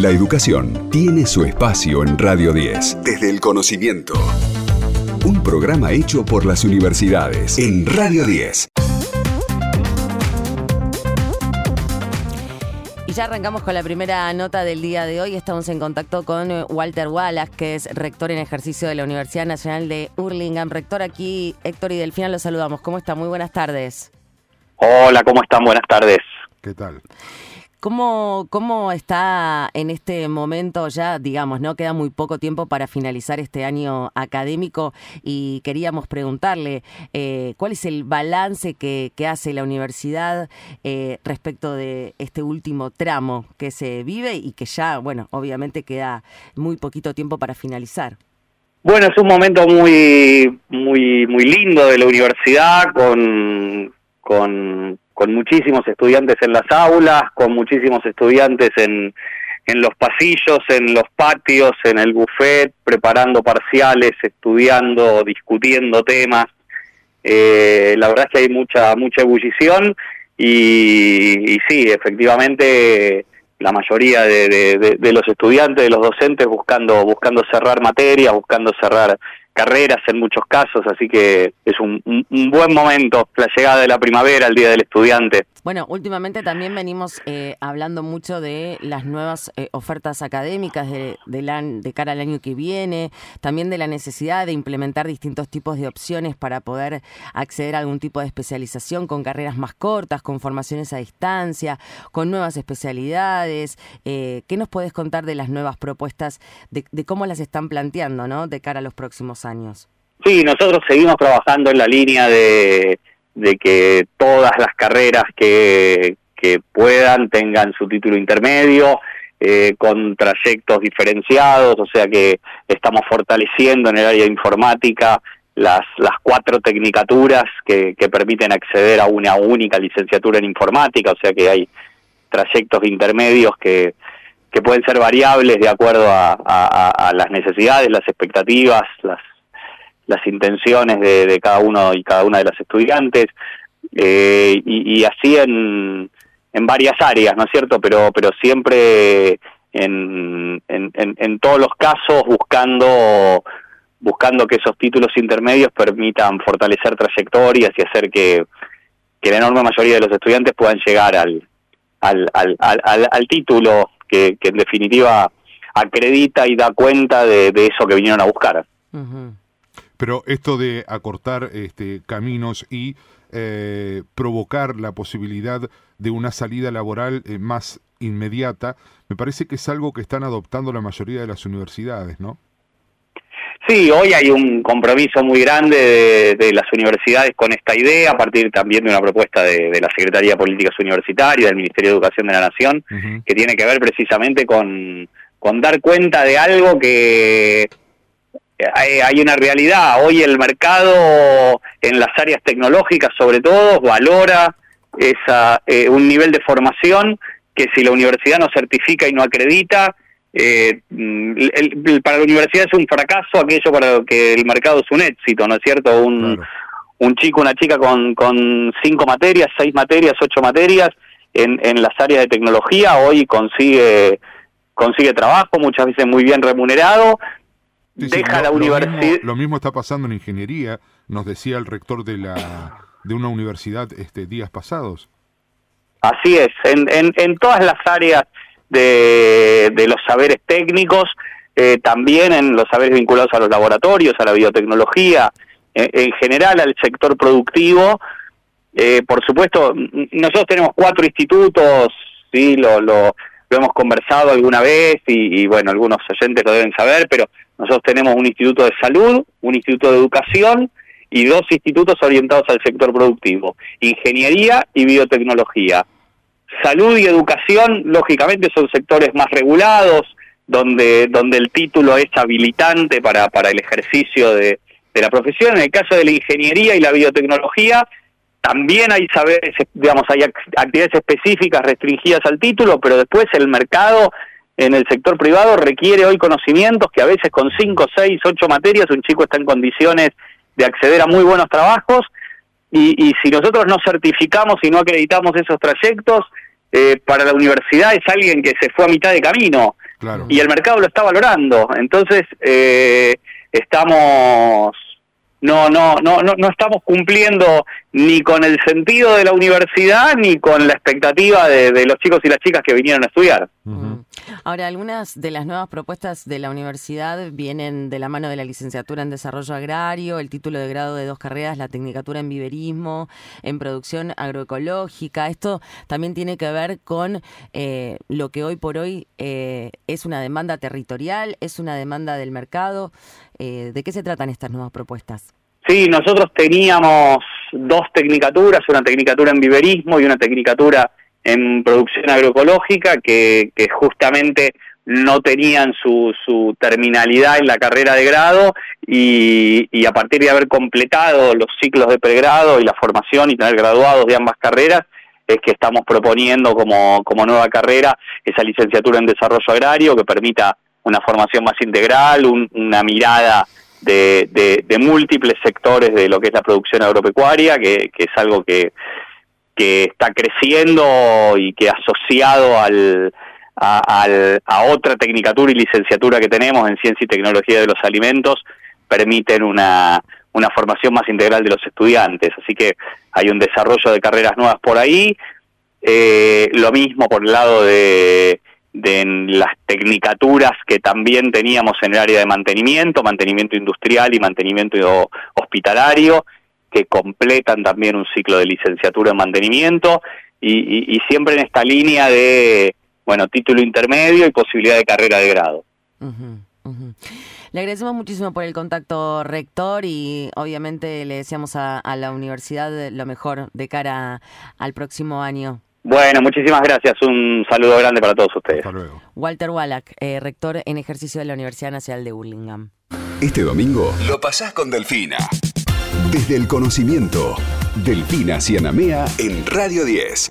La educación tiene su espacio en Radio 10. Desde el conocimiento. Un programa hecho por las universidades en Radio 10. Y ya arrancamos con la primera nota del día de hoy. Estamos en contacto con eh, Walter Wallace, que es rector en ejercicio de la Universidad Nacional de Hurlingham. Rector, aquí Héctor y Delfina los saludamos. ¿Cómo está? Muy buenas tardes. Hola, ¿cómo están? Buenas tardes. ¿Qué tal? ¿Cómo, ¿Cómo está en este momento ya, digamos, no queda muy poco tiempo para finalizar este año académico y queríamos preguntarle eh, cuál es el balance que, hace la universidad eh, respecto de este último tramo que se vive y que ya, bueno, obviamente queda muy poquito tiempo para finalizar. Bueno, es un momento muy, muy, muy lindo de la universidad con, con con muchísimos estudiantes en las aulas, con muchísimos estudiantes en, en los pasillos, en los patios, en el buffet, preparando parciales, estudiando, discutiendo temas. Eh, la verdad es que hay mucha mucha ebullición y, sí, efectivamente la mayoría de, de, los estudiantes, de los docentes buscando buscando cerrar materias, buscando cerrar carreras en muchos casos, así que es un, buen momento la llegada de la primavera, el Día del Estudiante. Bueno, últimamente también venimos eh, hablando mucho de las nuevas eh, ofertas académicas de, de, cara al año que viene, también de la necesidad de implementar distintos tipos de opciones para poder acceder a algún tipo de especialización con carreras más cortas, con formaciones a distancia, con nuevas especialidades. Eh, ¿Qué nos puedes contar de las nuevas propuestas, de, de cómo las están planteando ¿no? de cara a los próximos años? Sí, nosotros seguimos trabajando en la línea de de que todas las carreras que, puedan tengan su título intermedio, eh, con trayectos diferenciados, o sea que estamos fortaleciendo en el área informática las, las cuatro tecnicaturas que, que permiten acceder a una única licenciatura en informática, o sea que hay trayectos intermedios que, que pueden ser variables de acuerdo a, a las necesidades, las expectativas, las, las intenciones de, cada uno y cada una de las estudiantes eh, y, así en, en varias áreas, ¿no es cierto? Pero, pero siempre en, en, en, todos los casos buscando buscando que esos títulos intermedios permitan fortalecer trayectorias y hacer que, que la enorme mayoría de los estudiantes puedan llegar al, al, al, al, título que, que, en definitiva acredita y da cuenta de, de eso que vinieron a buscar. Pero esto de acortar este, caminos y eh, provocar la posibilidad de una salida laboral eh, más inmediata, me parece que es algo que están adoptando la mayoría de las universidades, ¿no? Sí, hoy hay un compromiso muy grande de, las universidades con esta idea, a partir también de una propuesta de, la Secretaría de Políticas Universitarias, del Ministerio de Educación de la Nación, que tiene que ver precisamente con, con dar cuenta de algo que hay, una realidad. Hoy el mercado en las áreas tecnológicas, sobre todo, valora esa, eh, un nivel de formación que si la universidad no certifica y no acredita, eh, para la universidad es un fracaso aquello para lo que el mercado es un éxito, ¿no es cierto? Un, un chico, una chica con, con cinco materias, seis materias, ocho materias en, en las áreas de tecnología hoy consigue consigue trabajo, muchas veces muy bien remunerado, deja la universidad. Lo mismo, está pasando en ingeniería, nos decía el rector de la de una universidad este días pasados. Así es, en, en, todas las áreas de, de los saberes técnicos, eh, también en los saberes vinculados a los laboratorios, a la biotecnología, en, general al sector productivo. Eh, por supuesto, nosotros tenemos cuatro institutos, sí, lo, lo, lo hemos conversado alguna vez y, bueno, algunos oyentes lo deben saber, pero nosotros tenemos un instituto de salud, un instituto de educación y dos institutos orientados al sector productivo, ingeniería y biotecnología. Salud y educación, lógicamente, son sectores más regulados, donde, donde el título es habilitante para, para el ejercicio de, de la profesión. En el caso de la ingeniería y la biotecnología, también hay saberes, digamos, hay actividades específicas restringidas al título, pero después el mercado en el sector privado requiere hoy conocimientos que a veces con 5, 6, 8 materias un chico está en condiciones de acceder a muy buenos trabajos y, si nosotros no certificamos y no acreditamos esos trayectos, eh, para la universidad es alguien que se fue a mitad de camino. Claro. y el mercado lo está valorando. Entonces, eh, estamos no, no, no, no, estamos cumpliendo ni con el sentido de la universidad ni con la expectativa de, los chicos y las chicas que vinieron a estudiar. Ahora, algunas de las nuevas propuestas de la universidad vienen de la mano de la licenciatura en Desarrollo Agrario, el título de grado de dos carreras, la tecnicatura en viverismo, en producción agroecológica. Esto también tiene que ver con eh, lo que hoy por hoy eh, es una demanda territorial, es una demanda del mercado. Eh, ¿De qué se tratan estas nuevas propuestas? Sí, nosotros teníamos dos tecnicaturas, una tecnicatura en viverismo y una tecnicatura en producción agroecológica que, que justamente no tenían su, su terminalidad en la carrera de grado y, y a partir de haber completado los ciclos de pregrado y la formación y tener graduados de ambas carreras, es que estamos proponiendo como, como nueva carrera esa licenciatura en desarrollo agrario que permita una formación más integral, un- una mirada de, de- múltiples sectores de lo que es la producción agropecuaria, que es algo que, que está creciendo y que asociado al, a, otra tecnicatura y licenciatura que tenemos en ciencia y tecnología de los alimentos, permiten una, una formación más integral de los estudiantes. Así que hay un desarrollo de carreras nuevas por ahí. Eh, lo mismo por el lado de, de las tecnicaturas que también teníamos en el área de mantenimiento, mantenimiento industrial y mantenimiento hospitalario, que completan también un ciclo de licenciatura en mantenimiento y, y- y siempre en esta línea de, bueno, título intermedio y posibilidad de carrera de grado. Le agradecemos muchísimo por el contacto, rector, y obviamente le deseamos a, a la universidad lo mejor de cara al próximo año. Bueno, muchísimas gracias. Un saludo grande para todos ustedes. Hasta luego. Walter Wallach, eh, rector en ejercicio de la Universidad Nacional de Burlingame. Este domingo lo pasás con Delfina. Desde el conocimiento, Delfina Cianamea en Radio 10.